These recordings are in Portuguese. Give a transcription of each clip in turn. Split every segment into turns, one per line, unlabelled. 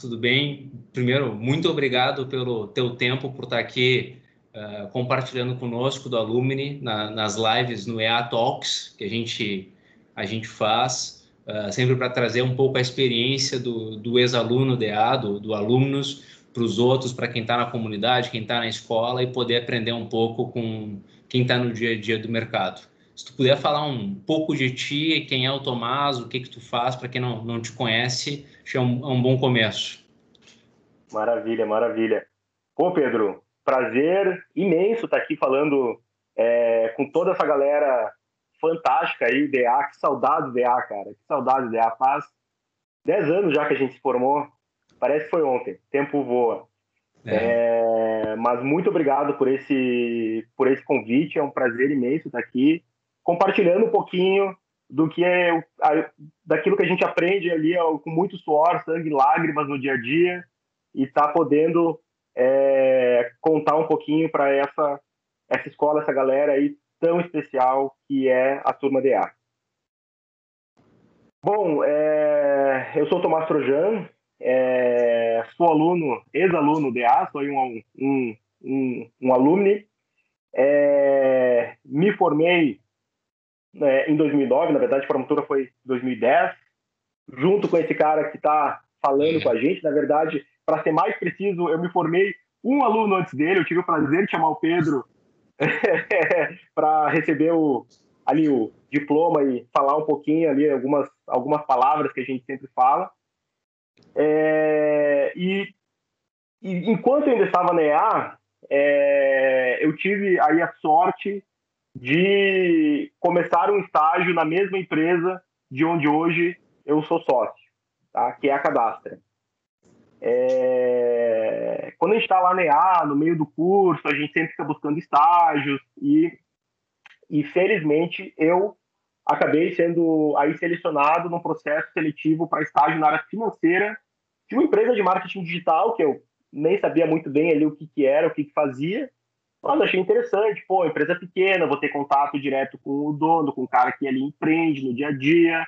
tudo bem? Primeiro, muito obrigado pelo teu tempo, por estar aqui uh, compartilhando conosco do Alumni na, nas lives no EA Talks que a gente, a gente faz, uh, sempre para trazer um pouco a experiência do, do ex-aluno do EA, do, do alunos, para os outros, para quem está na comunidade, quem está na escola e poder aprender um pouco com quem está no dia a dia do mercado. Se tu puder falar um pouco de ti, quem é o Tomás, o que que tu faz, para quem não, não te conhece, acho que é um, é um bom começo.
Maravilha, maravilha. Pô, Pedro, prazer imenso estar aqui falando é, com toda essa galera fantástica aí, DA, que saudade DA, cara, que saudade DA. Faz 10 anos já que a gente se formou, parece que foi ontem, tempo voa. É. É, mas muito obrigado por esse, por esse convite, é um prazer imenso estar aqui compartilhando um pouquinho do que é daquilo que a gente aprende ali com muito suor, sangue, lágrimas no dia a dia e tá podendo é, contar um pouquinho para essa essa escola, essa galera aí tão especial que é a turma DA. Bom, é, eu sou Tomás Trojan, é, sou aluno, ex-aluno DA, sou um, um, um, um. É, me formei né, em 2009, na verdade a formatura foi em 2010, junto com esse cara que está falando com a gente. Na verdade, para ser mais preciso, eu me formei um aluno antes dele, eu tive o prazer de chamar o Pedro para receber o, ali o diploma e falar um pouquinho ali algumas, algumas palavras que a gente sempre fala. É, e, e, enquanto eu ainda estava na EA, é, eu tive aí a sorte de começar um estágio na mesma empresa de onde hoje eu sou sócio, tá? que é a Cadastra. É... Quando a gente está lá na EA, no meio do curso, a gente sempre fica buscando estágios e, e felizmente eu acabei sendo aí selecionado num processo seletivo para estágio na área financeira de uma empresa de marketing digital que eu nem sabia muito bem ali o que, que era, o que, que fazia, mas achei interessante, pô, empresa pequena, vou ter contato direto com o dono, com o cara que ali empreende no dia a dia,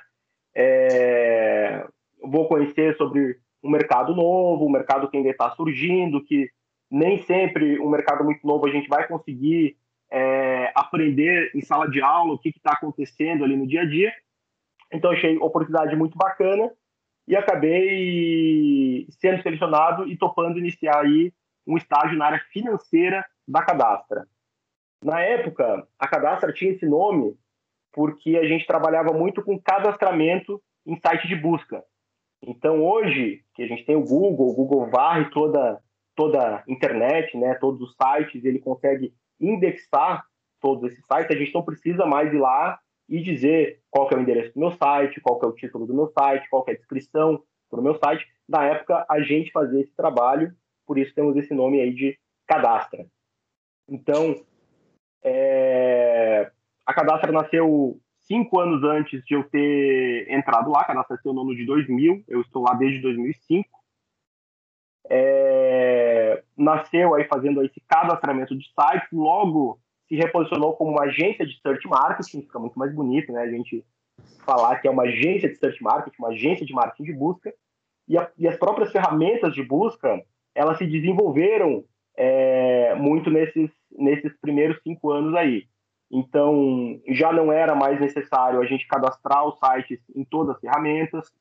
é... vou conhecer sobre um mercado novo, um mercado que ainda está surgindo, que nem sempre um mercado muito novo a gente vai conseguir é, aprender em sala de aula o que está acontecendo ali no dia a dia. Então achei oportunidade muito bacana e acabei sendo selecionado e topando iniciar aí um estágio na área financeira da Cadastra. Na época, a Cadastra tinha esse nome porque a gente trabalhava muito com cadastramento em site de busca. Então, hoje, que a gente tem o Google, o Google varre toda, toda a internet, né, todos os sites, ele consegue indexar todos esses sites, a gente não precisa mais ir lá e dizer qual é o endereço do meu site, qual é o título do meu site, qual é a descrição do meu site. Na época, a gente fazia esse trabalho, por isso temos esse nome aí de cadastra. Então, é... a Cadastra nasceu cinco anos antes de eu ter entrado lá. A Cadastra nasceu no ano de 2000, eu estou lá desde 2005. É... Nasceu aí fazendo esse cadastramento de sites, logo se reposicionou como uma agência de search marketing, fica muito mais bonito, né? A gente falar que é uma agência de search marketing, uma agência de marketing de busca, e, a, e as próprias ferramentas de busca, elas se desenvolveram é, muito nesses, nesses primeiros cinco anos aí. Então, já não era mais necessário a gente cadastrar os sites em todas as ferramentas,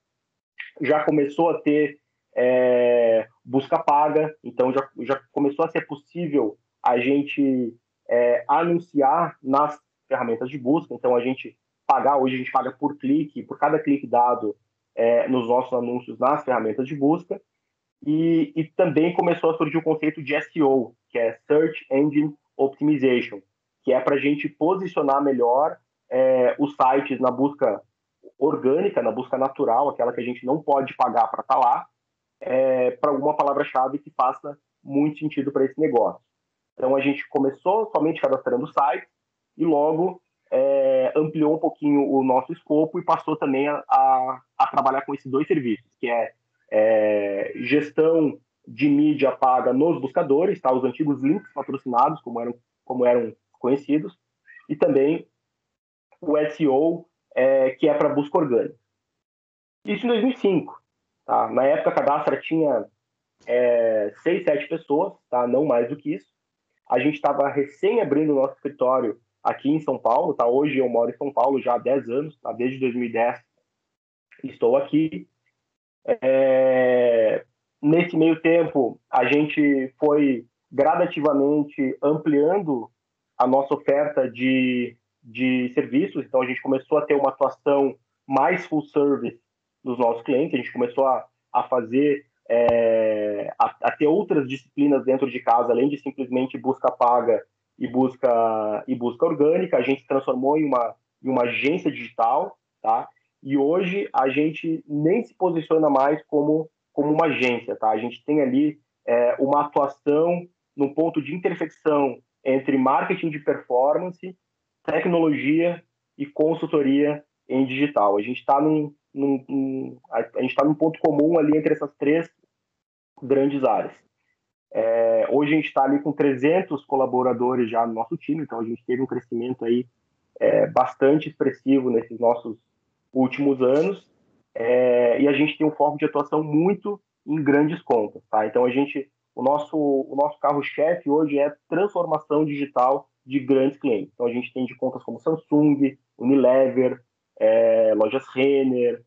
já começou a ter é, busca paga, então já, já começou a ser possível a gente é, anunciar nas ferramentas de busca, então a gente pagar, hoje a gente paga por clique, por cada clique dado é, nos nossos anúncios nas ferramentas de busca, e, e também começou a surgir o conceito de SEO, que é Search Engine Optimization, que é para a gente posicionar melhor é, os sites na busca orgânica, na busca natural, aquela que a gente não pode pagar para estar tá lá, é, para alguma palavra-chave que faça muito sentido para esse negócio. Então a gente começou somente cadastrando sites e logo é, ampliou um pouquinho o nosso escopo e passou também a, a, a trabalhar com esses dois serviços, que é é, gestão de mídia paga nos buscadores, tá? os antigos links patrocinados, como eram, como eram conhecidos, e também o SEO, é, que é para busca orgânica. Isso em 2005. Tá? Na época, a Cadastra tinha é, seis, sete pessoas, tá? não mais do que isso. A gente estava recém abrindo o nosso escritório aqui em São Paulo. Tá? Hoje eu moro em São Paulo já há 10 anos, tá? desde 2010 estou aqui. É... Nesse meio tempo, a gente foi gradativamente ampliando a nossa oferta de, de serviços. Então, a gente começou a ter uma atuação mais full service dos nossos clientes. A gente começou a, a fazer, é, a, a, ter outras disciplinas dentro de casa, além de simplesmente busca paga e busca, e busca orgânica. A gente se transformou em uma, em uma agência digital, tá? E hoje a gente nem se posiciona mais como, como uma agência, tá? A gente tem ali é, uma atuação no ponto de intersecção entre marketing de performance, tecnologia e consultoria em digital. A gente está num, num, num, a gente está num ponto comum ali entre essas três grandes áreas. É, hoje a gente está ali com 300 colaboradores já no nosso time, então a gente teve um crescimento aí é, bastante expressivo nesses nossos últimos anos, é, e a gente tem um foco de atuação muito em grandes contas, tá? Então a gente, o nosso, o nosso carro-chefe hoje é transformação digital de grandes clientes. Então a gente tem de contas como Samsung, Unilever, é, lojas Renner,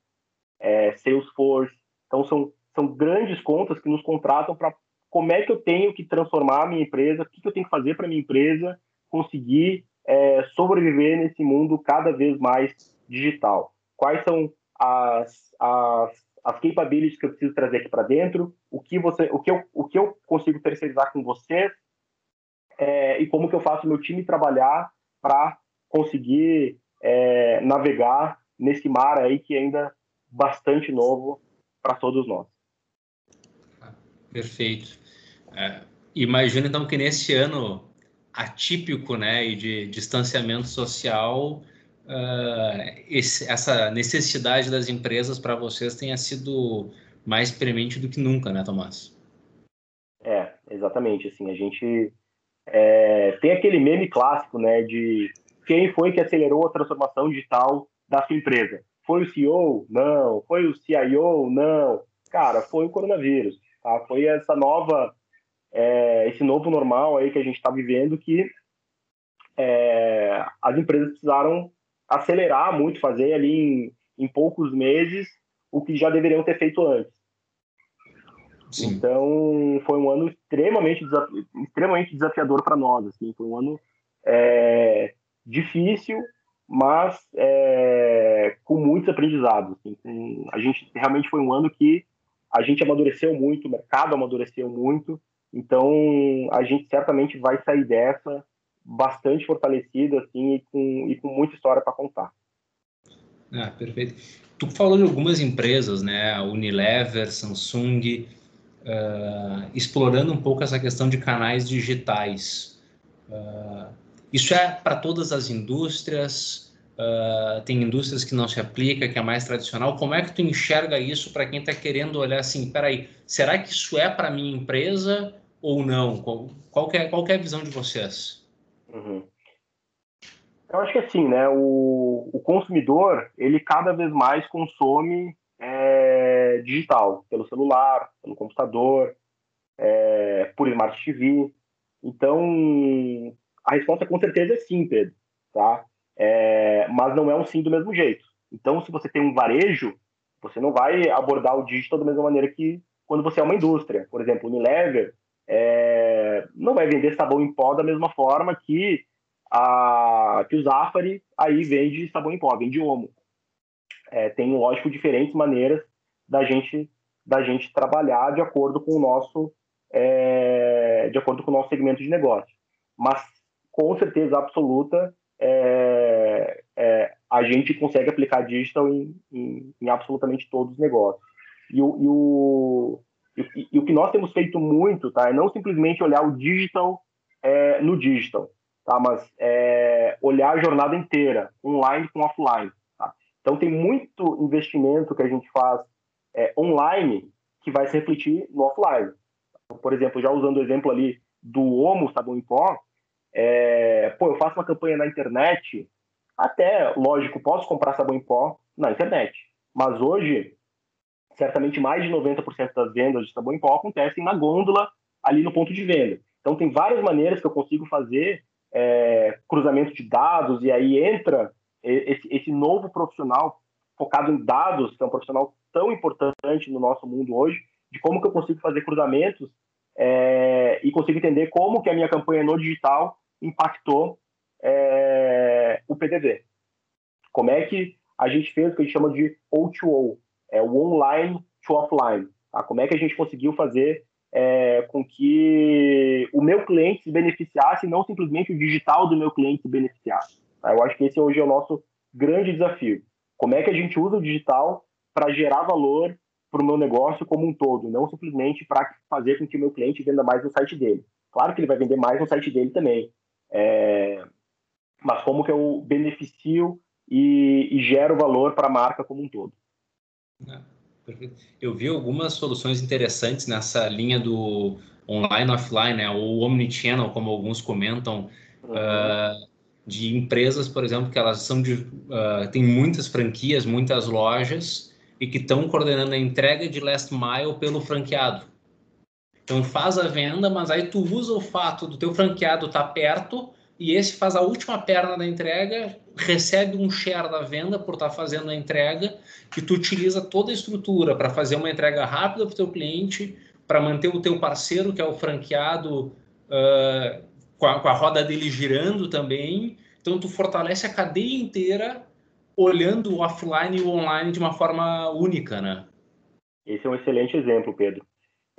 é, Salesforce. Então são, são grandes contas que nos contratam para como é que eu tenho que transformar a minha empresa, o que, que eu tenho que fazer para minha empresa conseguir é, sobreviver nesse mundo cada vez mais digital quais são as, as, as capabilities que eu preciso trazer aqui para dentro, o que você, o que eu, o que eu consigo terceirizar com você é, e como que eu faço meu time trabalhar para conseguir é, navegar nesse mar aí que é ainda bastante novo para todos nós.
Perfeito. É, imagino então que nesse ano atípico, né, e de distanciamento social, uh, esse, essa necessidade das empresas para vocês tenha sido mais premente do que nunca, né, Tomás?
É, exatamente. Assim, a gente é, tem aquele meme clássico, né, de quem foi que acelerou a transformação digital da sua empresa? Foi o CEO? Não. Foi o CIO? Não. Cara, foi o coronavírus. Tá? Foi essa nova, é, esse novo normal aí que a gente está vivendo que é, as empresas precisaram acelerar muito, fazer ali em, em poucos meses o que já deveriam ter feito antes. Sim. Então, foi um ano extremamente, desafi extremamente desafiador para nós. Assim. Foi um ano é, difícil, mas é, com muitos aprendizados. Assim. Com, a gente realmente foi um ano que a gente amadureceu muito, o mercado amadureceu muito. Então, a gente certamente vai sair dessa bastante fortalecido assim e com, e com muita história para contar.
Ah, perfeito. Tu falou de algumas empresas, né? Unilever, Samsung, uh, explorando um pouco essa questão de canais digitais. Uh, isso é para todas as indústrias? Uh, tem indústrias que não se aplica, que é mais tradicional. Como é que tu enxerga isso para quem está querendo olhar assim, peraí, será que isso é para minha empresa ou não? Qual, qual, é, qual é a visão de vocês?
Uhum. Eu acho que assim, né? O, o consumidor ele cada vez mais consome é, digital, pelo celular, pelo computador, é, por Smart TV. Então, a resposta com certeza é sim, Pedro, tá? É, mas não é um sim do mesmo jeito. Então, se você tem um varejo, você não vai abordar o digital da mesma maneira que quando você é uma indústria. Por exemplo, Unilever é, não vai vender sabão em pó da mesma forma que, a, que o Zafari aí vende sabão em pó, vende Omo. É, tem, lógico, diferentes maneiras da gente, da gente trabalhar de acordo com o nosso é, de acordo com o nosso segmento de negócio. Mas, com certeza absoluta, é, é, a gente consegue aplicar digital em, em, em absolutamente todos os negócios. E o, e o, e, e, o que nós temos feito muito, tá, é não simplesmente olhar o digital é, no digital, tá, mas é, olhar a jornada inteira, online com offline. Tá? Então tem muito investimento que a gente faz é, online que vai se refletir no offline. Por exemplo, já usando o exemplo ali do Omo Sabão em Pó, é, pô, eu faço uma campanha na internet, até, lógico, posso comprar sabão em pó na internet, mas hoje certamente mais de 90% das vendas de sabão em pó acontecem na gôndola, ali no ponto de venda. Então, tem várias maneiras que eu consigo fazer é, cruzamento de dados, e aí entra esse, esse novo profissional focado em dados, que é um profissional tão importante no nosso mundo hoje, de como que eu consigo fazer cruzamentos é, e consigo entender como que a minha campanha no digital impactou é, o PDV. Como é que a gente fez o que a gente chama de O2O, é o online to offline. Tá? Como é que a gente conseguiu fazer é, com que o meu cliente se beneficiasse, não simplesmente o digital do meu cliente se beneficiasse. Tá? Eu acho que esse hoje é o nosso grande desafio. Como é que a gente usa o digital para gerar valor para o meu negócio como um todo, não simplesmente para fazer com que o meu cliente venda mais no site dele. Claro que ele vai vender mais no site dele também, é... mas como que eu beneficio e, e gero valor para a marca como um todo.
É, eu vi algumas soluções interessantes nessa linha do online offline, né, ou omnichannel, como alguns comentam, uhum. uh, de empresas, por exemplo, que elas são de uh, tem muitas franquias, muitas lojas e que estão coordenando a entrega de last mile pelo franqueado. Então faz a venda, mas aí tu usa o fato do teu franqueado estar tá perto e esse faz a última perna da entrega, recebe um share da venda por estar tá fazendo a entrega, que tu utiliza toda a estrutura para fazer uma entrega rápida para o teu cliente, para manter o teu parceiro, que é o franqueado, uh, com, a, com a roda dele girando também. Então tu fortalece a cadeia inteira olhando o offline e o online de uma forma única, né?
Esse é um excelente exemplo, Pedro.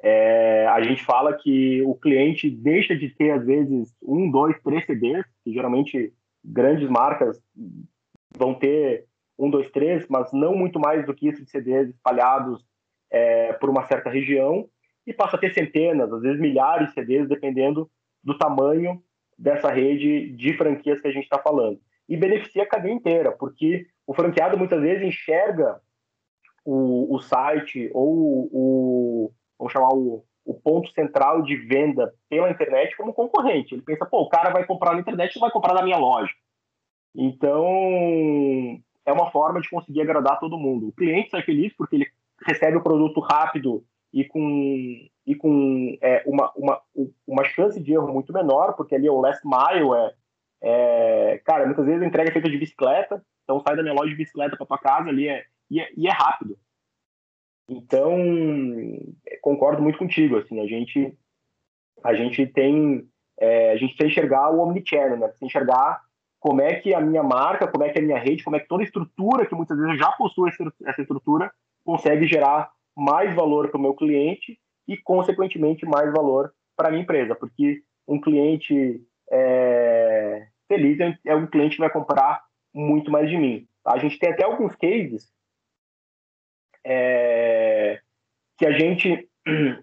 É, a gente fala que o cliente deixa de ter, às vezes, um, dois, três CDs, que geralmente grandes marcas vão ter um, dois, três, mas não muito mais do que isso de CDs espalhados é, por uma certa região, e passa a ter centenas, às vezes milhares de CDs, dependendo do tamanho dessa rede de franquias que a gente está falando. E beneficia a cadeia inteira, porque o franqueado muitas vezes enxerga o, o site ou o, vamos chamar o, o ponto central de venda pela internet como concorrente. Ele pensa, pô, o cara vai comprar na internet, não vai comprar na minha loja. Então, é uma forma de conseguir agradar todo mundo. O cliente sai feliz porque ele recebe o produto rápido e com, e com é, uma, uma, uma chance de erro muito menor, porque ali é o last mile, é, é, cara, muitas vezes a entrega é feita de bicicleta, então sai da minha loja de bicicleta para tua casa ali é, e, é, e é rápido. Então, concordo muito contigo, assim, a gente a gente tem é, a gente precisa enxergar o omnichannel, né? Precisa enxergar como é que a minha marca, como é que a minha rede, como é que toda a estrutura que muitas vezes já possui essa estrutura consegue gerar mais valor para o meu cliente e, consequentemente, mais valor para a minha empresa, porque um cliente é, feliz é um cliente que vai comprar muito mais de mim. A gente tem até alguns cases é, que a gente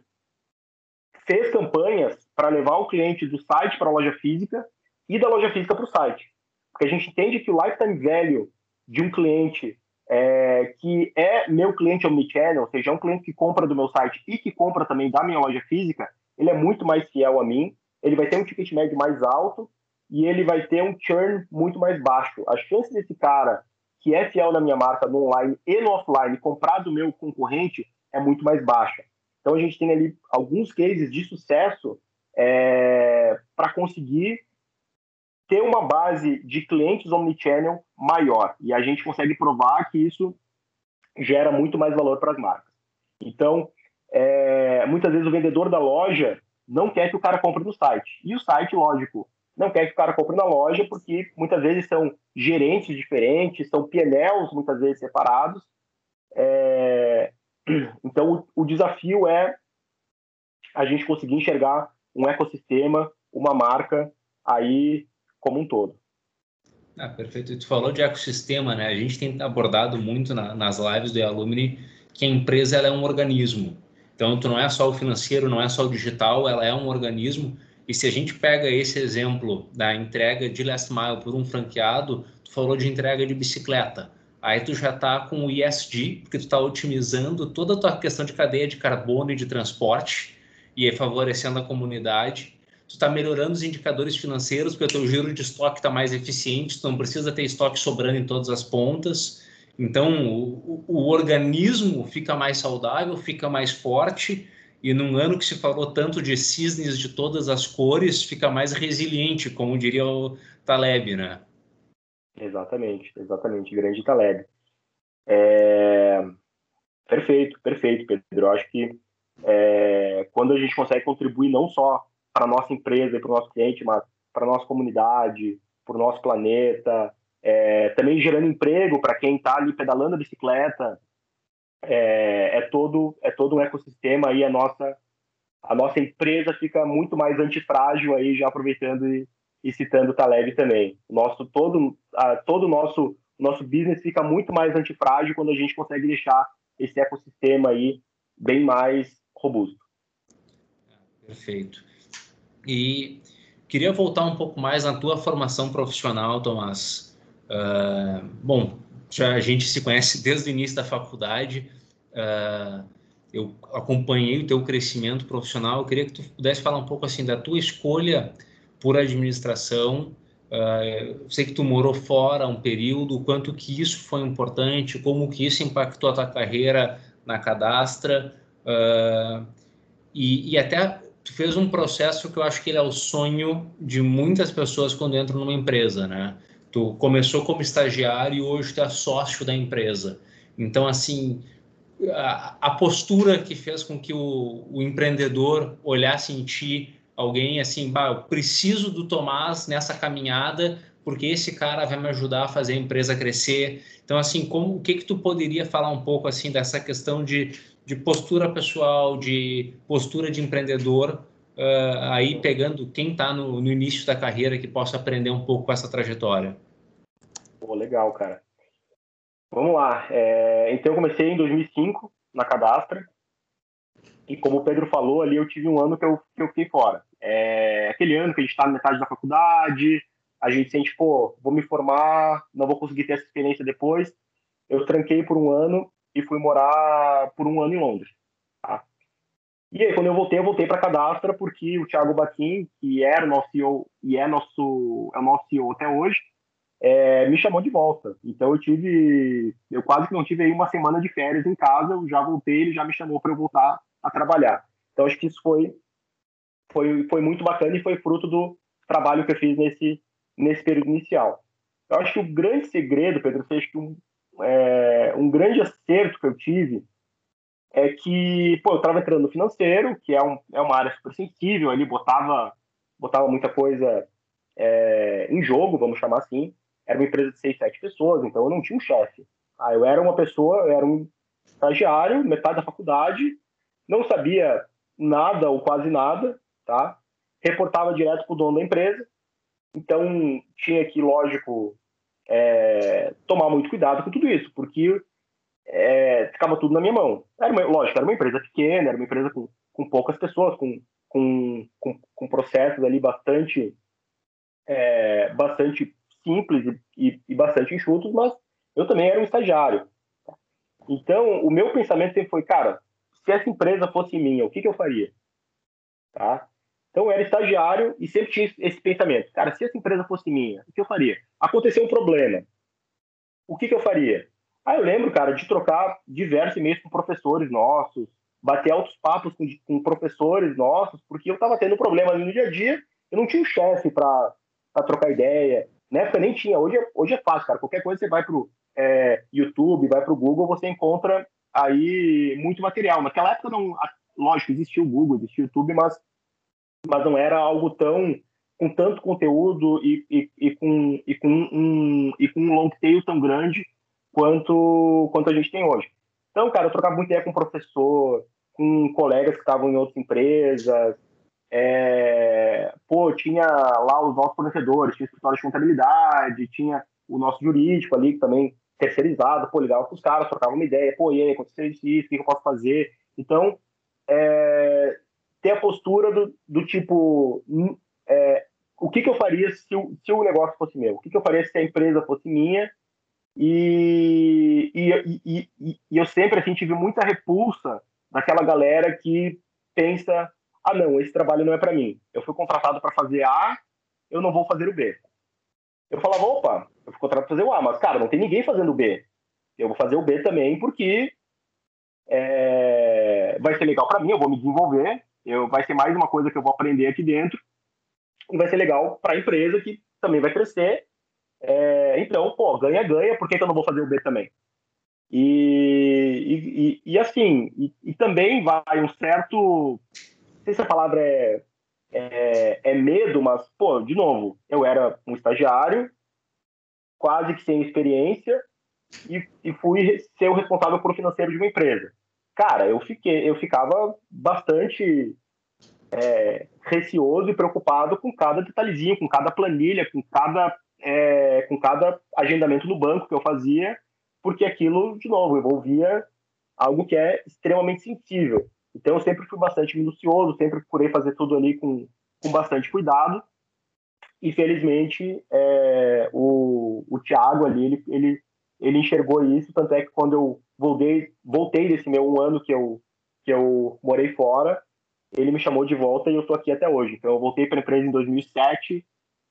fez campanhas para levar o cliente do site para a loja física e da loja física para o site. Porque a gente entende que o lifetime value de um cliente é, que é meu cliente omnichannel, ou seja, é um cliente que compra do meu site e que compra também da minha loja física, ele é muito mais fiel a mim, ele vai ter um ticket médio mais alto e ele vai ter um churn muito mais baixo. A chance desse cara que é fiel na minha marca no online e no offline, comprar do meu concorrente é muito mais baixa. Então a gente tem ali alguns cases de sucesso é, para conseguir ter uma base de clientes omnichannel maior. E a gente consegue provar que isso gera muito mais valor para as marcas. Então, é, muitas vezes o vendedor da loja não quer que o cara compre no site. E o site, lógico, não quer que o cara compre na loja, porque muitas vezes são gerentes diferentes, são PNLs muitas vezes separados. É... Então, o, o desafio é a gente conseguir enxergar um ecossistema, uma marca aí como um todo.
Ah, perfeito. Tu falou de ecossistema, né? A gente tem abordado muito na, nas lives do Alumni que a empresa ela é um organismo. Então, tu não é só o financeiro, não é só o digital, ela é um organismo e se a gente pega esse exemplo da entrega de last mile por um franqueado, tu falou de entrega de bicicleta. Aí tu já está com o ESG, porque tu está otimizando toda a tua questão de cadeia de carbono e de transporte e favorecendo a comunidade. Tu está melhorando os indicadores financeiros, porque o teu giro de estoque está mais eficiente, tu não precisa ter estoque sobrando em todas as pontas. Então, o, o, organismo fica mais saudável, fica mais forte, e num ano que se falou tanto de cisnes de todas as cores, fica mais resiliente, como diria o Taleb, né?
Exatamente, exatamente, grande Taleb. É... Perfeito, perfeito, Pedro. Eu acho que é... quando a gente consegue contribuir não só para a nossa empresa e para o nosso cliente, mas para a nossa comunidade, para o nosso planeta, é, também gerando emprego para quem está ali pedalando a bicicleta. É, é, todo é todo um ecossistema aí a nossa a nossa empresa fica muito mais antifrágil aí já aproveitando e, e citando o Taleb também. Nosso todo a, todo nosso nosso business fica muito mais antifrágil quando a gente consegue deixar esse ecossistema aí bem mais robusto.
Perfeito. E queria voltar um pouco mais na tua formação profissional, Tomás. Uh, bom, já a gente se conhece desde o início da faculdade. Uh, eu acompanhei o teu crescimento profissional. Eu queria que tu pudesse falar um pouco assim da tua escolha por administração. Uh, sei que tu morou fora um período, quanto que isso foi importante, como que isso impactou a tua carreira na cadastra uh, e, e, até tu fez um processo que eu acho que ele é o sonho de muitas pessoas quando entram numa empresa, né? Tu começou como estagiário e hoje tu é sócio da empresa. Então, assim, a, a postura que fez com que o, o, empreendedor olhasse em ti alguém assim, bah, eu preciso do Tomás nessa caminhada porque esse cara vai me ajudar a fazer a empresa crescer. Então, assim, como o que que tu poderia falar um pouco assim dessa questão de, de postura pessoal, de postura de empreendedor, uh, aí pegando quem está no, no início da carreira que possa aprender um pouco com essa trajetória?
Pô, legal, cara. Vamos lá. É, então, eu comecei em 2005 na Cadastra. E como o Pedro falou, ali eu tive um ano que eu, que eu fiquei fora. É, aquele ano que a gente está na metade da faculdade, a gente sente, pô, vou me formar, não vou conseguir ter essa experiência depois. Eu tranquei por um ano e fui morar por um ano em Londres. Tá? E aí, quando eu voltei, eu voltei para Cadastra porque o Thiago Baquim, que era o nosso CEO e é, nosso, é o nosso CEO até hoje, é, me chamou de volta. Então eu tive, eu quase que não tive aí uma semana de férias em casa, eu já voltei, ele já me chamou para eu voltar a trabalhar. Então acho que isso foi, foi, foi muito bacana e foi fruto do trabalho que eu fiz nesse, nesse período inicial. Eu acho que o grande segredo, Pedro, acho que um, é, um grande acerto que eu tive é que, pô, eu estava entrando no financeiro, que é, um, é uma área super sensível, ali botava, botava muita coisa é, em jogo, vamos chamar assim, era uma empresa de seis, sete pessoas, então eu não tinha um chefe. Ah, eu era uma pessoa, eu era um estagiário, metade da faculdade, não sabia nada ou quase nada, tá? Reportava direto para o dono da empresa, então tinha que, lógico, é, tomar muito cuidado com tudo isso, porque é, ficava tudo na minha mão. Era uma, lógico, era uma empresa pequena, era uma empresa com, com poucas pessoas, com, com, com, com processos ali bastante, é, bastante simples e, e, bastante enxutos, mas eu também era um estagiário. Então, o meu pensamento sempre foi, cara, se essa empresa fosse minha, o que, que eu faria? Tá? Então, eu era estagiário e sempre tinha esse pensamento. Cara, se essa empresa fosse minha, o que eu faria? Aconteceu um problema. O que, que eu faria? Ah, eu lembro, cara, de trocar diversos e-mails com professores nossos, bater altos papos com, com professores nossos, porque eu estava tendo problema ali no dia a dia, eu não tinha um chefe para trocar ideia, na época nem tinha, hoje é, hoje é fácil, cara. Qualquer coisa você vai pro é, YouTube, vai pro Google, você encontra aí muito material. Naquela época não, lógico, existia o Google, existia o YouTube, mas, mas não era algo tão com tanto conteúdo e, e, e com, e, com um, e com um long tail tão grande quanto, quanto a gente tem hoje. Então, cara, eu trocava muito ideia com professor, com colegas que estavam em outras empresas, é, pô, tinha lá os nossos fornecedores, tinha escritório de contabilidade, tinha o nosso jurídico ali, que também terceirizado, pô, ligava com os caras, trocava uma ideia, pô, e aí, aconteceu isso, o que eu posso fazer? Então, é, ter a postura do, do tipo, hum, é, o que, que eu faria se o, se o negócio fosse meu? O que, que eu faria se a empresa fosse minha? E, e, e, e, e eu sempre assim, tive muita repulsa daquela galera que pensa ah, não, esse trabalho não é para mim. Eu fui contratado para fazer A, eu não vou fazer o B. Eu falava, opa, eu fui contratado para fazer o A, mas, cara, não tem ninguém fazendo o B. Eu vou fazer o B também porque é, vai ser legal para mim, eu vou me desenvolver, eu, vai ser mais uma coisa que eu vou aprender aqui dentro e vai ser legal para a empresa que também vai crescer. É, então, pô, ganha, ganha, por que, que, eu não vou fazer o B também? E, e, e assim, e, e, também vai um certo, sei se a palavra é, é, é medo, mas, pô, de novo, eu era um estagiário, quase que sem experiência, e, e fui ser o responsável por financeiro de uma empresa. Cara, eu fiquei, eu ficava bastante é, receoso e preocupado com cada detalhezinho, com cada planilha, com cada, é, com cada agendamento no banco que eu fazia, porque aquilo, de novo, envolvia algo que é extremamente sensível. Então, eu sempre fui bastante minucioso, sempre procurei fazer tudo ali com, com bastante cuidado. E, felizmente, é, o, o Thiago ali, ele, ele ele enxergou isso, tanto é que quando eu voltei, voltei desse meu um ano que eu, que eu morei fora, ele me chamou de volta e eu estou aqui até hoje. Então eu voltei para a empresa em 2007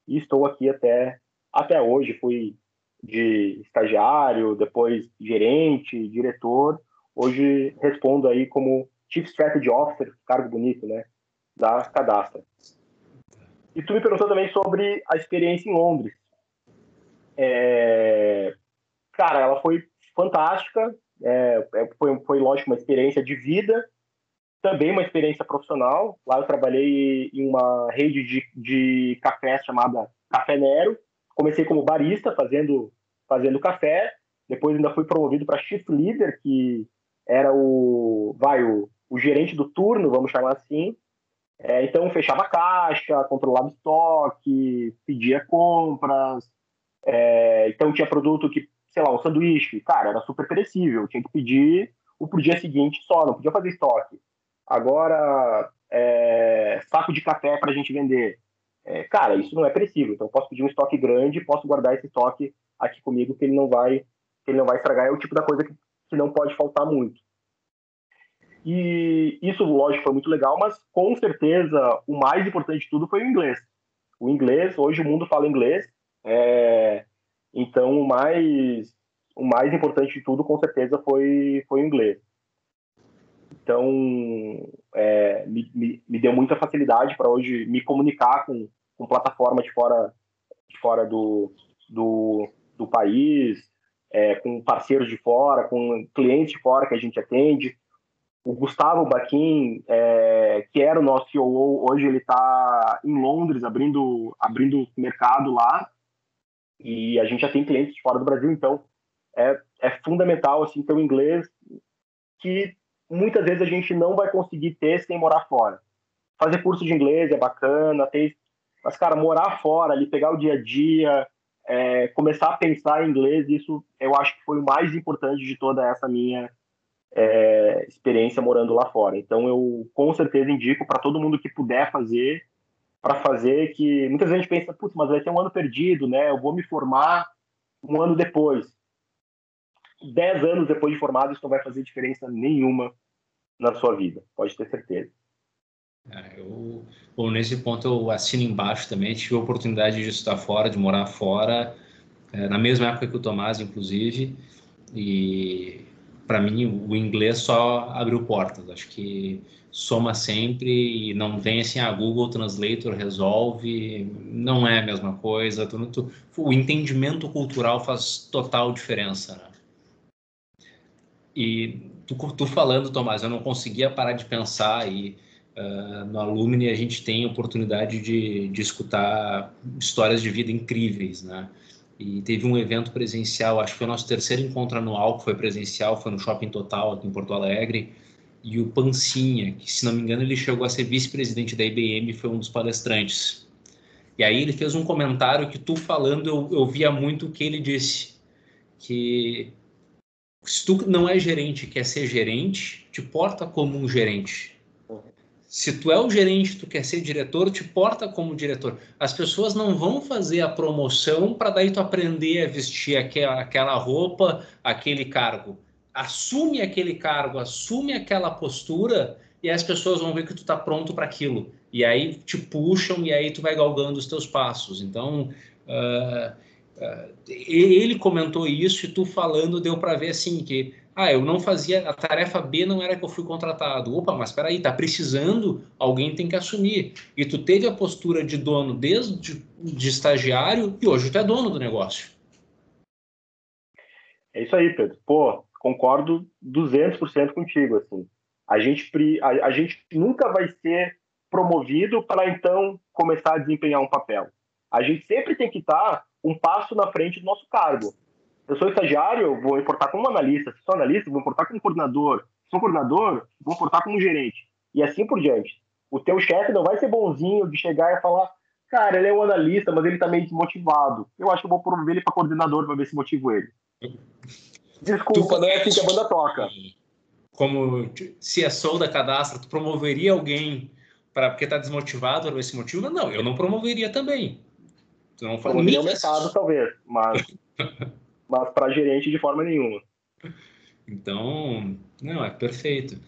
e estou aqui até, até hoje. Fui de estagiário, depois gerente, diretor. Hoje respondo aí como Chief Strategy Officer, cargo bonito, né, da Cadastra. E tu me perguntou também sobre a experiência em Londres. É, cara, ela foi fantástica. É, é, foi, foi, lógico, uma experiência de vida, também uma experiência profissional. Lá eu trabalhei em uma rede de, de café chamada Café Nero. Comecei como barista, fazendo, fazendo café. Depois ainda fui promovido para shift leader, que era o, vai, o, o gerente do turno, vamos chamar assim. É, então, fechava a caixa, controlava estoque, pedia compras. É, então, tinha produto que sei lá, um sanduíche, cara, era super perecível, tinha que pedir o pro dia seguinte só, não podia fazer estoque. Agora, é, saco de café para a gente vender. É, cara, isso não é perecível, então posso pedir um estoque grande, posso guardar esse estoque aqui comigo que ele não vai, que ele não vai estragar, é o tipo da coisa que, que não pode faltar muito. E isso, lógico, foi muito legal, mas com certeza o mais importante de tudo foi o inglês. O inglês, hoje o mundo fala inglês, é, então, o mais, o mais importante de tudo, com certeza, foi, foi o inglês. Então, é, me, me, me, deu muita facilidade para hoje me comunicar com, com plataformas de fora, de fora do, do, do país, é, com parceiros de fora, com clientes de fora que a gente atende. O Gustavo Baquin, é, que era o nosso CEO, hoje ele está em Londres abrindo, abrindo mercado lá e a gente já tem clientes fora do Brasil, então é, é fundamental assim ter o inglês que muitas vezes a gente não vai conseguir ter sem morar fora. Fazer curso de inglês é bacana, ter, mas cara, morar fora, ali pegar o dia a dia, é, começar a pensar em inglês, isso eu acho que foi o mais importante de toda essa minha é, experiência morando lá fora. Então eu com certeza indico para todo mundo que puder fazer para fazer que muitas vezes a gente pensa, putz, mas vai ter um ano perdido, né? Eu vou me formar um ano depois. Dez anos depois de formado, isso não vai fazer diferença nenhuma na sua vida, pode ter certeza.
É, eu, bom, nesse ponto eu assino embaixo também. Tive a oportunidade de estudar fora, de morar fora, é, na mesma época que o Tomás, inclusive, e para mim o inglês só abriu portas. Acho que soma sempre e não vem assim, a ah, Google Translator resolve, não é a mesma coisa. Tu, tu, o entendimento cultural faz total diferença. Né? E tu, tu, falando, Tomás, eu não conseguia parar de pensar e uh, no Alumni a gente tem oportunidade de, de escutar histórias de vida incríveis, né? E teve um evento presencial, acho que foi o nosso terceiro encontro anual, que foi presencial, foi no Shopping Total aqui em Porto Alegre e o Pancinha, que se não me engano ele chegou a ser vice-presidente da IBM foi um dos palestrantes. E aí ele fez um comentário que tu falando eu, eu via muito o que ele disse, que se tu não é gerente quer ser gerente, te porta como um gerente. Se tu é o gerente, tu quer ser diretor, te porta como diretor. As pessoas não vão fazer a promoção para daí tu aprender a vestir aquela, aquela roupa, aquele cargo assume aquele cargo, assume aquela postura e as pessoas vão ver que tu está pronto para aquilo. E aí te puxam e aí tu vai galgando os teus passos. Então, uh, Uh, ele comentou isso e tu falando deu para ver assim que ah, eu não fazia, a tarefa B não era que eu fui contratado. Opa, mas espera aí, tá precisando, alguém tem que assumir. E tu teve a postura de dono desde de estagiário e hoje tu é dono do negócio.
É isso aí, Pedro. Pô, concordo 200% contigo, assim. A gente, a, a gente nunca vai ser promovido para então começar a desempenhar um papel. A gente sempre tem que estar um passo na frente do nosso cargo. Eu sou estagiário, vou importar como analista. Se sou analista, vou importar como coordenador. Se sou coordenador, vou importar como gerente. E assim por diante. O teu chefe não vai ser bonzinho de chegar e falar, cara, ele é um analista, mas ele tá meio desmotivado. Eu acho que eu vou promover ele para coordenador para ver se motivo ele. Desculpa, não é assim que a banda toca.
Como se é sou da cadastra, tu promoveria alguém para porque tá desmotivado por esse motivo? Não, eu não promoveria também.
Tu não promoveria o mercado, talvez, mas mas para gerente de forma nenhuma.
Então, não, é perfeito.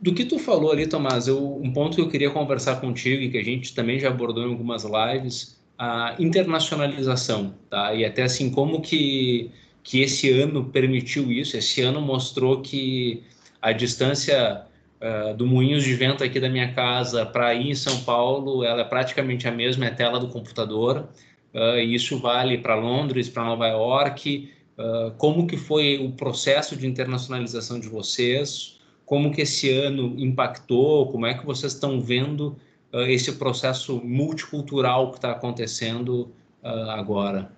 Do que tu falou ali, Tomás, eu, um ponto que eu queria conversar contigo e que a gente também já abordou em algumas lives, a internacionalização, tá? E até assim, como que, que esse ano permitiu isso, esse ano mostrou que a distância uh, do Moinhos de Vento aqui da minha casa para ir em São Paulo, ela é praticamente a mesma, é tela do computador, Uh, isso vale para Londres, para Nova York. Uh, como que foi o processo de internacionalização de vocês? Como que esse ano impactou? Como é que vocês estão vendo uh, esse processo multicultural que está acontecendo agora?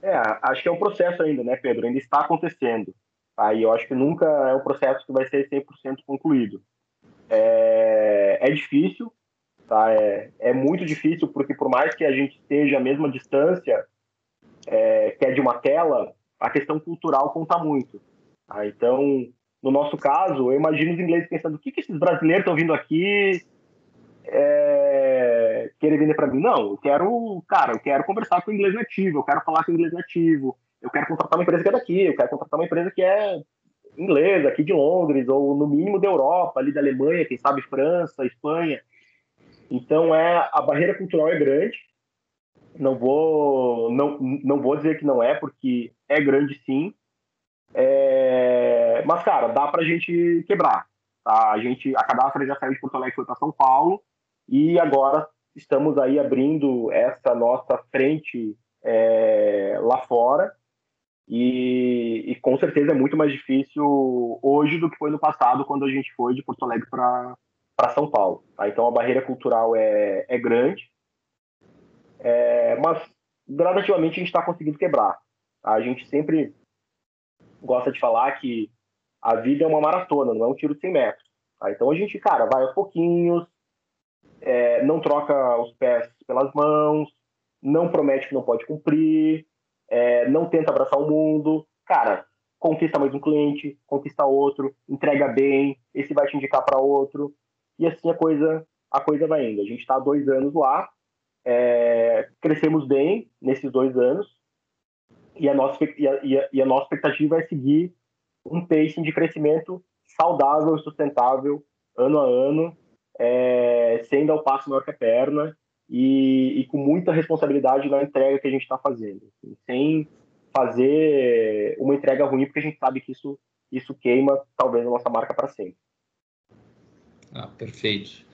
É, acho que é um processo ainda, né, Pedro? Ainda está acontecendo. Tá? E eu acho que nunca é um processo que vai ser 100% concluído. É, é difícil, Tá? É, é muito difícil, porque por mais que a gente esteja a mesma distância, é, que é de uma tela, a questão cultural conta muito. Tá? Então, no nosso caso, eu imagino os ingleses pensando: o que, que esses brasileiros estão vindo aqui é, querer vender para mim? Não, eu quero, cara, eu quero conversar com o inglês nativo, eu quero falar com o inglês nativo, eu quero contratar uma empresa que é daqui, eu quero contratar uma empresa que é inglesa, aqui de Londres, ou no mínimo da Europa, ali da Alemanha, quem sabe França, Espanha. Então é a barreira cultural é grande. Não vou não, não vou dizer que não é, porque é grande sim. É, mas cara, dá para a gente quebrar. Tá? A gente a cadastra já saiu de Porto Alegre foi para São Paulo e agora estamos aí abrindo essa nossa frente é, lá fora. E, e, com certeza é muito mais difícil hoje do que foi no passado, quando a gente foi de Porto Alegre para para São Paulo. Tá? Então a barreira cultural é, é grande, é, mas gradativamente a gente está conseguindo quebrar. Tá? A gente sempre gosta de falar que a vida é uma maratona, não é um tiro de 100 metros. Tá? Então a gente, cara, vai aos pouquinhos, é, não troca os pés pelas mãos, não promete que não pode cumprir, é, não tenta abraçar o mundo. Cara, conquista mais um cliente, conquista outro, entrega bem, esse vai te indicar para outro e assim a coisa, a coisa vai indo. A gente está há dois anos lá, é, crescemos bem nesses dois anos, e a, nossa, e, a, e, a, e a nossa expectativa é seguir um pacing de crescimento saudável e sustentável, ano a ano, é, sem dar o passo maior que a perna e, e, com muita responsabilidade na entrega que a gente está fazendo, assim, sem fazer uma entrega ruim, porque a gente sabe que isso, isso queima talvez a nossa marca para sempre.
Ah, perfeito.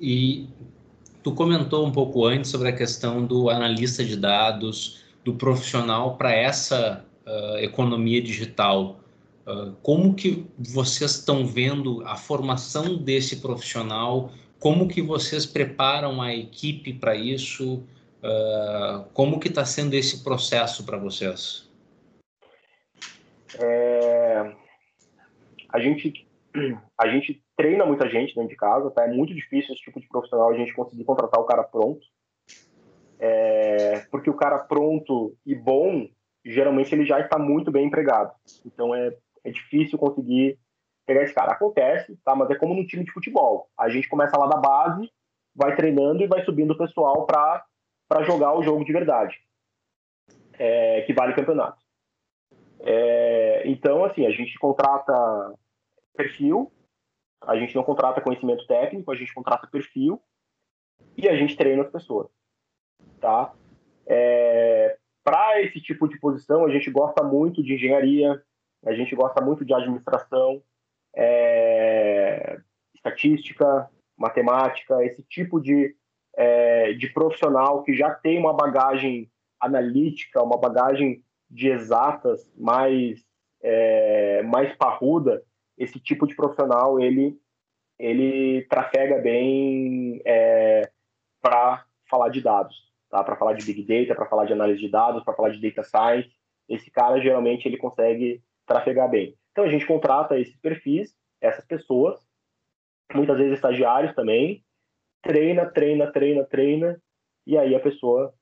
E tu comentou um pouco antes sobre a questão do analista de dados, do profissional para essa uh, economia digital. Uh, como que vocês estão vendo a formação desse profissional? Como que vocês preparam a equipe para isso? Uh, como que está sendo esse processo para vocês?
É... A gente a gente treina muita gente dentro de casa, tá? É muito difícil esse tipo de profissional a gente conseguir contratar o cara pronto. É, porque o cara pronto e bom, geralmente ele já está muito bem empregado. Então é, é difícil conseguir pegar esse cara. Acontece, tá? Mas é como no time de futebol. A gente começa lá da base, vai treinando e vai subindo o pessoal para jogar o jogo de verdade, é, que vale campeonato. É, então, assim, a gente contrata perfil, a gente não contrata conhecimento técnico, a gente contrata perfil e a gente treina as pessoas, tá? É, Para esse tipo de posição, a gente gosta muito de engenharia, a gente gosta muito de administração, é, estatística, matemática, esse tipo de, é, de profissional que já tem uma bagagem analítica, uma bagagem de exatas mais, é, mais parruda, esse tipo de profissional ele, ele trafega bem é, para falar de dados, tá? para falar de Big Data, para falar de análise de dados, para falar de Data Science. Esse cara, geralmente, ele consegue trafegar bem. Então, a gente contrata esses perfis, essas pessoas, muitas vezes estagiários também, treina, treina, treina, treina, e aí a pessoa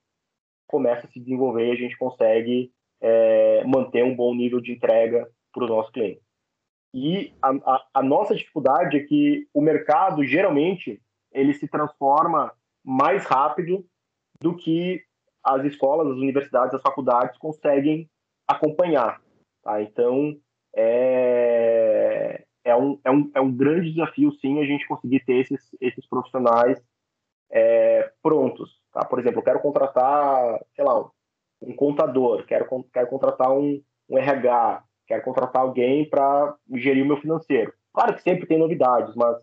começa a se desenvolver e a gente consegue é, manter um bom nível de entrega para o nosso cliente. E a, a, a, nossa dificuldade é que o mercado, geralmente, ele se transforma mais rápido do que as escolas, as universidades, as faculdades conseguem acompanhar. Tá? Então, é, é, um, é, um, é um grande desafio, sim, a gente conseguir ter esses, esses profissionais é, prontos. Tá? Por exemplo, eu quero contratar, sei lá, um contador, quero, quero contratar um, um RH, quero contratar alguém para gerir o meu financeiro. Claro que sempre tem novidades, mas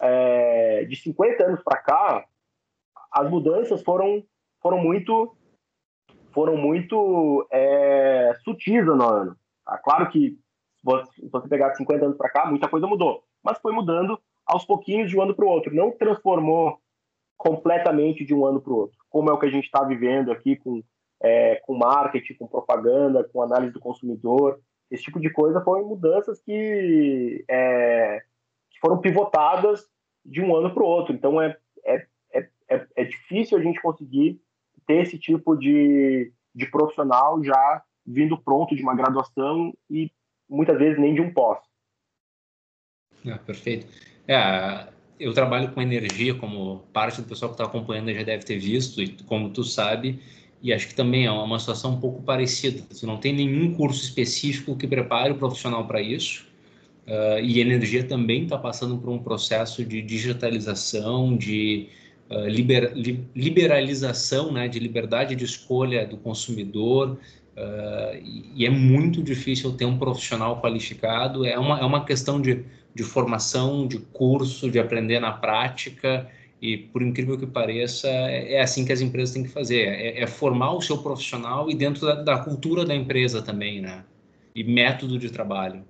é, de 50 anos para cá, as mudanças foram, foram muito foram muito é, sutis no ano. Tá? Claro que se você pegar de 50 anos para cá, muita coisa mudou, mas foi mudando aos pouquinhos de um ano para o outro. Não transformou completamente de um ano para o outro, como é o que a gente está vivendo aqui com, é, com marketing, com propaganda, com análise do consumidor. Esse tipo de coisa foram mudanças que, é, que foram pivotadas de um ano para o outro. Então é, é, é, é, é difícil a gente conseguir ter esse tipo de, de profissional já vindo pronto de uma graduação e muitas vezes nem de um pós.
É, perfeito. É, eu trabalho com energia, como parte do pessoal que está acompanhando já deve ter visto, e como tu sabe, e acho que também é uma situação um pouco parecida. Você não tem nenhum curso específico que prepare o profissional para isso, uh, e energia também está passando por um processo de digitalização, de uh, liber, li, liberalização, né, de liberdade de escolha do consumidor, uh, e, e é muito difícil ter um profissional qualificado. É uma, é uma questão de de formação, de curso, de aprender na prática. E, por incrível que pareça, é, é assim que as empresas têm que fazer: é, é formar o seu profissional e dentro da, da, cultura da empresa também, né? E método de trabalho.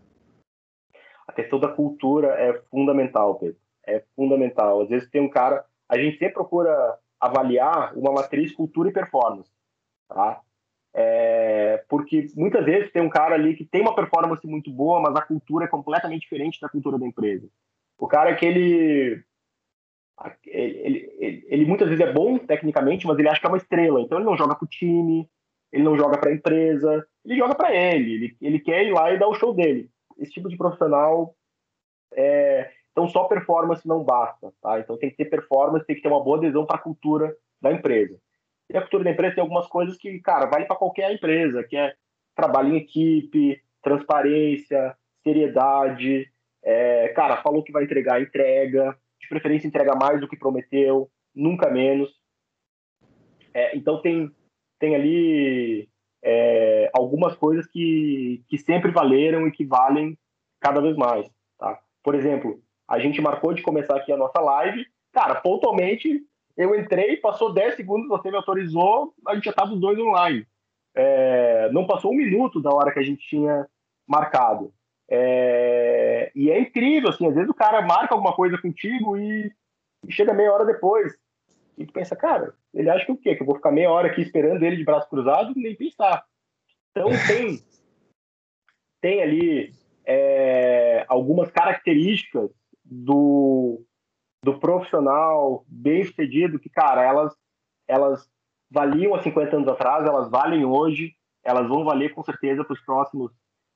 A questão da cultura é fundamental, Pedro. É fundamental. Às vezes tem um cara. A gente sempre procura avaliar uma matriz cultura e performance, tá? É, porque muitas vezes tem um cara ali que tem uma performance muito boa, mas a cultura é completamente diferente da cultura da empresa. O cara é que ele, ele, ele, ele muitas vezes é bom tecnicamente, mas ele acha que é uma estrela, então ele não joga para o time, ele não joga para a empresa, ele joga para ele, ele, ele quer ir lá e dar o show dele. Esse tipo de profissional é, então só performance não basta, tá? Então tem que ter performance, tem que ter uma boa adesão para a cultura da empresa. E a cultura da empresa tem algumas coisas que, cara, vale para qualquer empresa, que é trabalho em equipe, transparência, seriedade. É, cara, falou que vai entregar, entrega. De preferência, entrega mais do que prometeu, nunca menos. É, então, tem, tem ali é, algumas coisas que, que sempre valeram e que valem cada vez mais. Tá? Por exemplo, a gente marcou de começar aqui a nossa live. Cara, pontualmente, eu entrei, passou 10 segundos, você me autorizou, a gente já estava os dois online. É, não passou um minuto da hora que a gente tinha marcado. É, e é incrível, assim, às vezes o cara marca alguma coisa contigo e, chega meia hora depois. E tu pensa, cara, ele acha que o quê? Que eu vou ficar meia hora aqui esperando ele de braço cruzado? Nem pensar. Então tem, tem ali é, algumas características do, do profissional bem sucedido, que, cara, elas, elas valiam há 50 anos atrás, elas valem hoje, elas vão valer com certeza para os próximos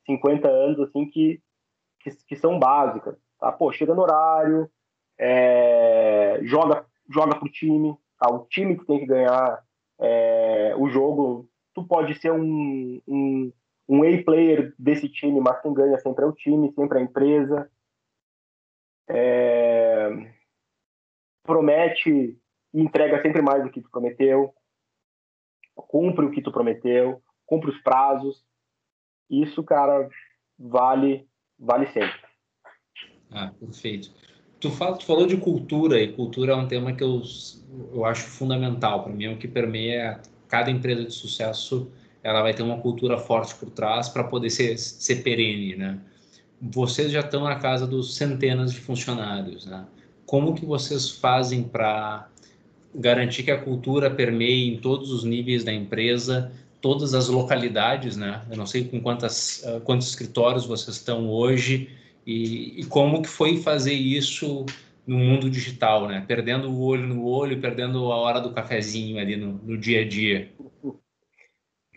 50 anos, assim, que, que, que, são básicas, tá? Pô, chega no horário, é, joga, joga pro time, tá? O time que tem que ganhar é, o jogo, tu pode ser um, um, um A-player desse time, mas quem ganha sempre é o time, sempre é a empresa. É, promete e entrega sempre mais do que tu prometeu. cumpre o que tu prometeu, cumpre os prazos. Isso, cara, vale, vale sempre.
Ah, perfeito. Tu, fala, tu falou de cultura, e cultura é um tema que eu, eu acho fundamental. Para mim, é o que permeia cada empresa de sucesso. Ela vai ter uma cultura forte por trás para poder ser, ser perene, né? Vocês já estão na casa dos centenas de funcionários, né? Como que vocês fazem para garantir que a cultura permeie em todos os níveis da empresa, todas as localidades, né? Eu não sei com quantas, ah, quantos escritórios vocês estão hoje e, e como que foi fazer isso no mundo digital, né? Perdendo o olho no olho, perdendo a hora do cafezinho ali no, no dia a dia.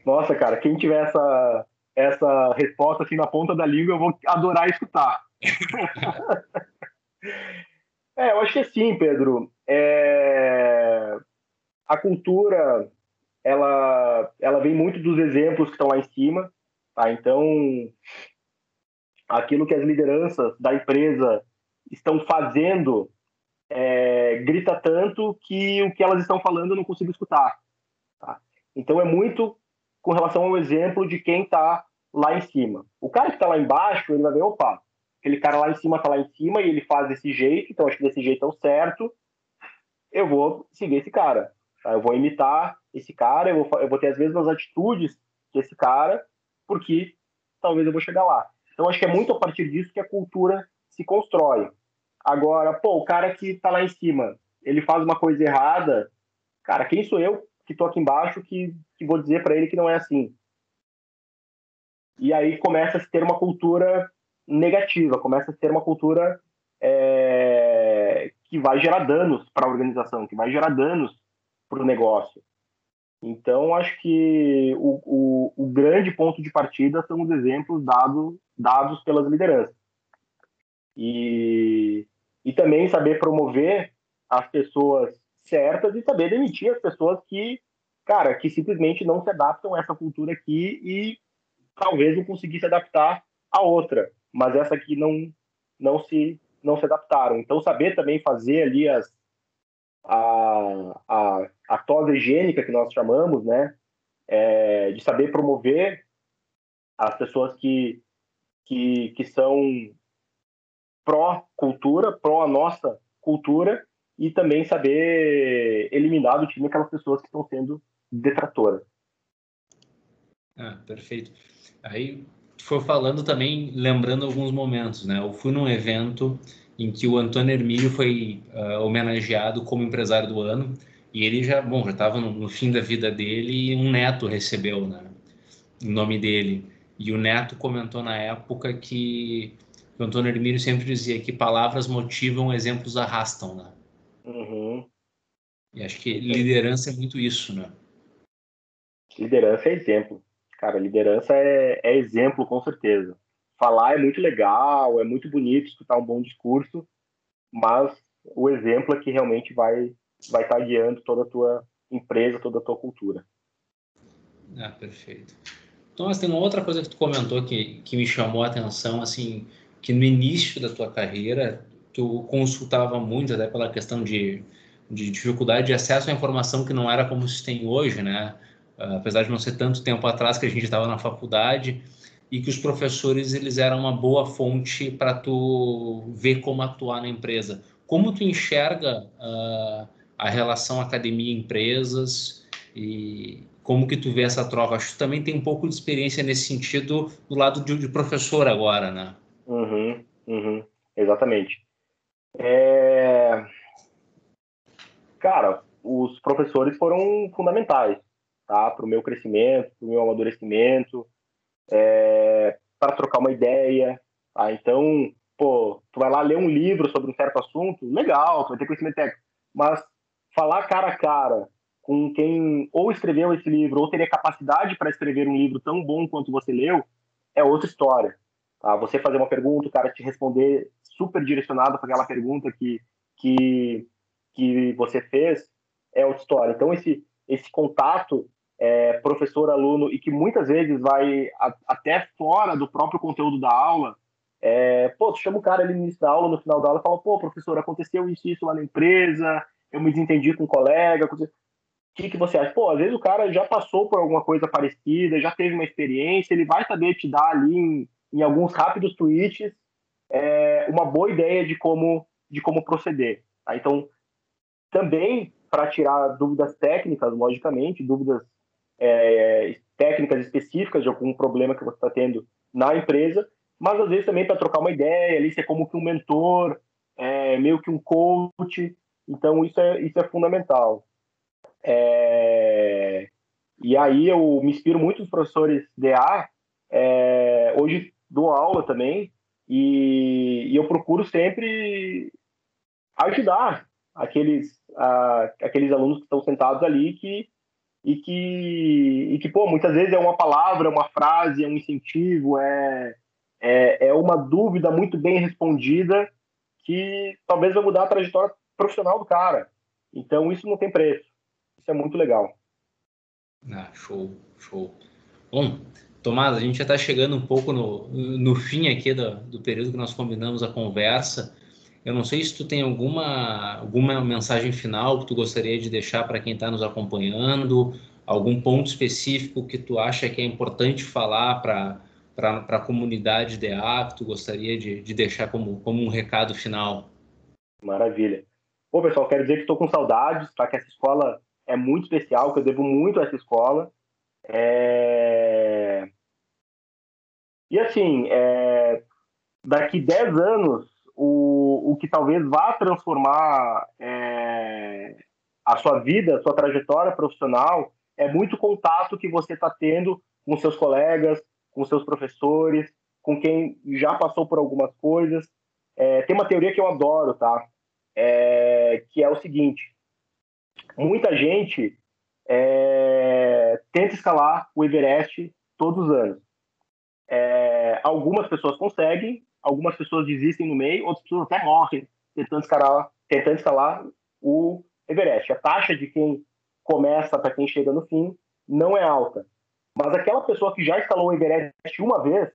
Nossa, cara, quem tiver essa, essa resposta assim na ponta da língua, eu vou adorar escutar. é, eu acho que é sim, Pedro. É... A cultura, ela, ela vem muito dos exemplos que estão lá em cima, tá? Então, aquilo que as lideranças da empresa estão fazendo é, grita tanto que o que elas estão falando eu não consigo escutar. Tá? Então é muito com relação ao exemplo de quem está lá em cima. O cara que está lá embaixo, ele vai ver, opa, aquele cara lá em cima está lá em cima e ele faz desse jeito, então acho que desse jeito é o certo, eu vou seguir esse cara. Tá? Eu vou imitar esse cara, eu vou, eu vou ter as mesmas atitudes que esse cara, porque talvez eu vou chegar lá. Então, acho que é muito a partir disso que a cultura se constrói. Agora, pô, o cara que está lá em cima, ele faz uma coisa errada, cara, quem sou eu que estou aqui embaixo que, que vou dizer para ele que não é assim? E aí começa a se ter uma cultura negativa, começa a ter uma cultura é, que vai gerar danos para a organização, que vai gerar danos para o negócio. Então, acho que o, o, o, grande ponto de partida são os exemplos dado, dados pelas lideranças. E, e também saber promover as pessoas certas e saber demitir as pessoas que, cara, que simplesmente não se adaptam a essa cultura aqui e talvez não conseguir se adaptar a outra, mas essa aqui não não se não se adaptaram. Então saber também fazer ali as a, a, a tosa higiênica que nós chamamos, né, é, de saber promover as pessoas que que, que são pró-cultura, pró a nossa cultura, e também saber eliminar do time aquelas pessoas que estão sendo detratoras.
Ah, perfeito. Aí foi falando também, lembrando alguns momentos, né? Eu fui num evento em que o Antônio Hermílio foi uh, homenageado como empresário do ano e ele já, bom, já estava no, no, fim da vida dele e um neto recebeu, né? O nome dele. E o neto comentou na época que o Antônio Hermílio sempre dizia que palavras motivam, exemplos arrastam, né?
Uhum.
E acho que liderança é muito isso, né?
Liderança é exemplo. Cara, liderança é, é exemplo, com certeza. Falar é muito legal, é muito bonito escutar um bom discurso, mas o exemplo é que realmente vai vai estar guiando toda a tua empresa, toda a tua cultura.
Ah, perfeito. Thomas, tem uma outra coisa que tu comentou que, que me chamou a atenção, assim, que no início da tua carreira tu consultava muito, até pela questão de, de dificuldade de acesso à informação que não era como se tem hoje, né? Uh, apesar de não ser tanto tempo atrás que a gente estava na faculdade e que os professores eles eram uma boa fonte para tu ver como atuar na empresa. Como tu enxerga uh, a relação academia-empresas e como que tu vê essa troca? Acho que também tem um pouco de experiência nesse sentido do lado de, de professor agora, né?
Uhum, uhum, exatamente. É... Cara, os professores foram fundamentais tá? para o meu crescimento, para o meu amadurecimento, é... para trocar uma ideia. Tá? Então, pô, tu vai lá ler um livro sobre um certo assunto, legal, tu vai ter conhecimento técnico, mas falar cara a cara com quem ou escreveu esse livro ou teria capacidade para escrever um livro tão bom quanto você leu é outra história. Tá? Você fazer uma pergunta, o cara te responder super direcionado para aquela pergunta que, que, que você fez é outra história. Então, esse, esse contato é, professor-aluno e que muitas vezes vai a, até fora do próprio conteúdo da aula, é, pô, tu chama o cara ali no início da aula, no final da aula, e fala, pô, professor, aconteceu isso isso lá na empresa, eu me desentendi com um colega. que, que você acha? Pô, às vezes o cara já passou por alguma coisa parecida, já teve uma experiência, ele vai saber te dar ali em, em alguns rápidos tweets é, uma boa ideia de como, de como proceder. Tá? Então, também para tirar dúvidas técnicas, logicamente, dúvidas é, técnicas específicas de algum problema que você está tendo na empresa, mas às vezes também para trocar uma ideia, ali ser como que um mentor, é, meio que um coach. Então, isso é, isso é fundamental. É... E aí eu me inspiro muito nos professores DA. É... Hoje dou aula também e, e eu procuro sempre ajudar aqueles, a, aqueles alunos que estão sentados ali que, e, que, e que, pô, muitas vezes é uma palavra, uma frase, é um incentivo, é, é, é uma dúvida muito bem respondida que talvez vai mudar a trajetória profissional do cara. Então, isso não tem preço. Isso é muito legal.
Ah, show, show. Bom, Tomás, a gente já está chegando um pouco no, no fim aqui do, do período que nós combinamos a conversa. Eu não sei se tu tem alguma, alguma mensagem final que tu gostaria de deixar para quem está nos acompanhando, algum ponto específico que tu acha que é importante falar para a comunidade DA, que tu gostaria de, de deixar como, como um recado final.
Maravilha. Bom, pessoal, quero dizer que estou com saudades, para que essa escola é muito especial, que eu devo muito a essa escola. É... E assim, é... daqui 10 anos, o, o que talvez vá transformar é... a sua vida, a sua trajetória profissional, é muito contato que você está tendo com seus colegas, com seus professores, com quem já passou por algumas coisas. É... tem uma teoria que eu adoro, tá? É... que é o seguinte: muita gente é, tenta escalar o Everest todos os anos. É, algumas pessoas conseguem, algumas pessoas desistem no meio, outras pessoas até morrem tentando escalar, tentando escalar o Everest. A taxa de quem começa para quem chega no fim não é alta. Mas aquela pessoa que já escalou o Everest uma vez,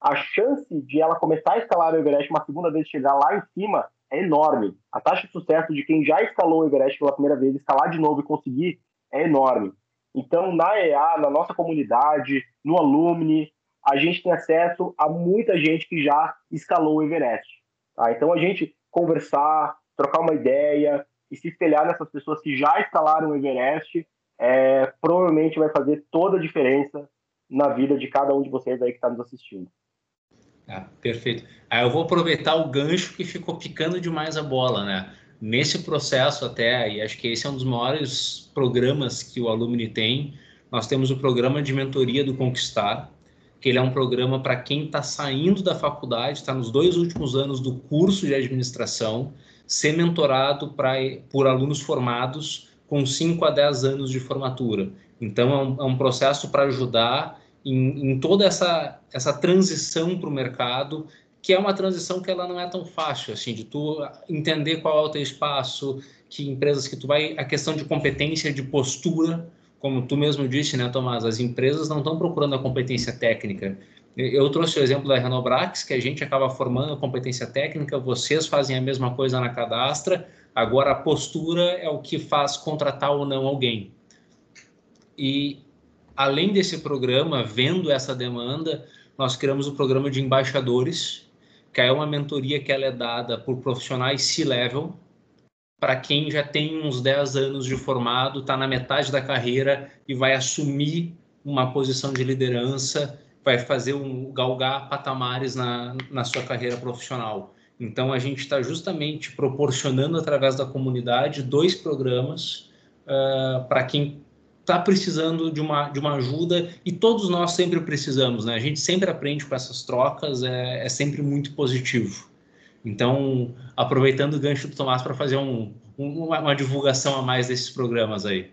a chance de ela começar a escalar o Everest uma segunda vez e chegar lá em cima é enorme. A taxa de sucesso de quem já escalou o Everest pela primeira vez, escalar de novo e conseguir é enorme. Então, na EA, na nossa comunidade, no Alumni, a gente tem acesso a muita gente que já escalou o Everest. Tá? Então, a gente conversar, trocar uma ideia e se espelhar nessas pessoas que já escalaram o Everest, é, provavelmente vai fazer toda a diferença na vida de cada um de vocês aí que está nos assistindo.
Ah, perfeito. Aí eu vou aproveitar o gancho que ficou picando demais a bola, né? Nesse processo até, e acho que esse é um dos maiores programas que o Alumni tem, nós temos o programa de mentoria do Conquistar, que ele é um programa para quem está saindo da faculdade, está nos dois últimos anos do curso de administração, ser mentorado pra, por alunos formados com 5 a 10 anos de formatura. Então, é um, é um processo para ajudar em, em, toda essa, essa transição para o mercado, que é uma transição que ela não é tão fácil, assim, de tu entender qual é o teu espaço, que empresas que tu vai, a questão de competência, de postura, como tu mesmo disse, né, Tomás, as empresas não estão procurando a competência técnica. Eu trouxe o exemplo da Renobrax, que a gente acaba formando a competência técnica, vocês fazem a mesma coisa na cadastra, agora a postura é o que faz contratar ou não alguém. E além desse programa, vendo essa demanda, nós criamos o programa de embaixadores, que é uma mentoria que ela é dada por profissionais C-level, para quem já tem uns 10 anos de formado, está na metade da carreira e vai assumir uma posição de liderança, vai fazer um galgar patamares na, na sua carreira profissional. Então, a gente está justamente proporcionando, através da comunidade, dois programas uh, para quem está precisando de uma, de uma ajuda e todos nós sempre precisamos, né? A gente sempre aprende com essas trocas, é, é sempre muito positivo. Então, aproveitando o gancho do Tomás para fazer um, um, uma, divulgação a mais desses programas aí.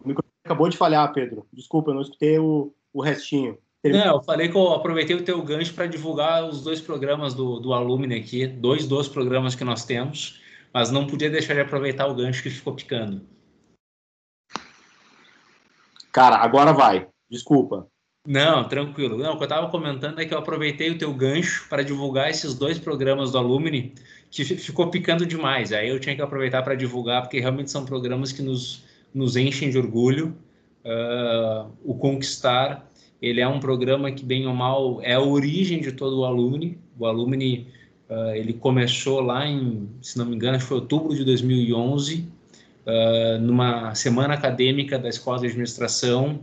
O microfone acabou de falhar, Pedro. Desculpa, eu não escutei o, o restinho.
Não, eu falei que eu aproveitei o teu gancho para divulgar os dois programas do, do Alumni aqui, dois dos programas que nós temos, mas não podia deixar de aproveitar o gancho que ficou picando.
Cara, agora vai. Desculpa.
Não, tranquilo. Não, o que eu estava comentando é que eu aproveitei o teu gancho para divulgar esses dois programas do Alumni, que ficou picando demais. Aí eu tinha que aproveitar para divulgar, porque realmente são programas que nos, nos enchem de orgulho. Uh, o Conquistar, ele é um programa que, bem ou mal, é a origem de todo o Alumni. O Alumni, uh, ele começou lá em, se não me engano, foi outubro de 2011, uh, numa semana acadêmica da Escola de Administração,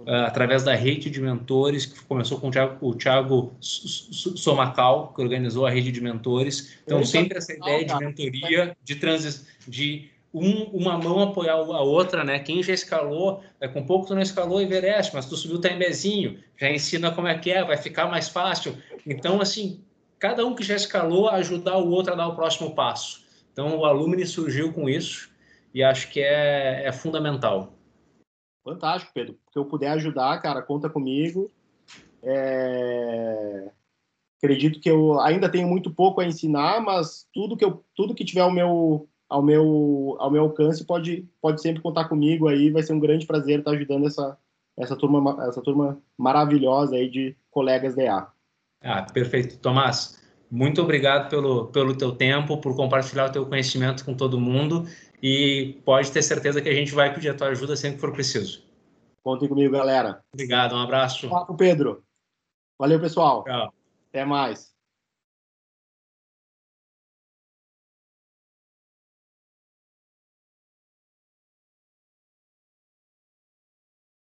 uh, através da rede de mentores, que começou com o Thiago, o Thiago Somacal, que organizou a rede de mentores. Então, sempre essa ideia de mentoria, de transição, de um, uma mão apoiar a outra, né? Quem já escalou, é, com pouco tu não escalou Everest, mas tu subiu o Tembezinho, já ensina como é que é, vai ficar mais fácil. Então, assim, cada um que já escalou ajudar o outro a dar o próximo passo. Então, o Alumni surgiu com isso e acho que é, é fundamental.
Fantástico, Pedro. Se eu puder ajudar, cara, conta comigo. É... Acredito que eu ainda tenho muito pouco a ensinar, mas tudo que eu, tudo que tiver ao meu, ao meu, ao meu alcance pode, pode sempre contar comigo aí. Vai ser um grande prazer estar ajudando essa, essa turma, essa turma maravilhosa aí de colegas da EA.
Ah, perfeito, Tomás. Muito obrigado pelo, pelo teu tempo, por compartilhar o teu conhecimento com todo mundo e pode ter certeza que a gente vai pedir a tua ajuda sempre que for preciso.
Contem comigo, galera.
Obrigado, um abraço.
Papo, Pedro. Valeu, pessoal. Tchau. Até mais.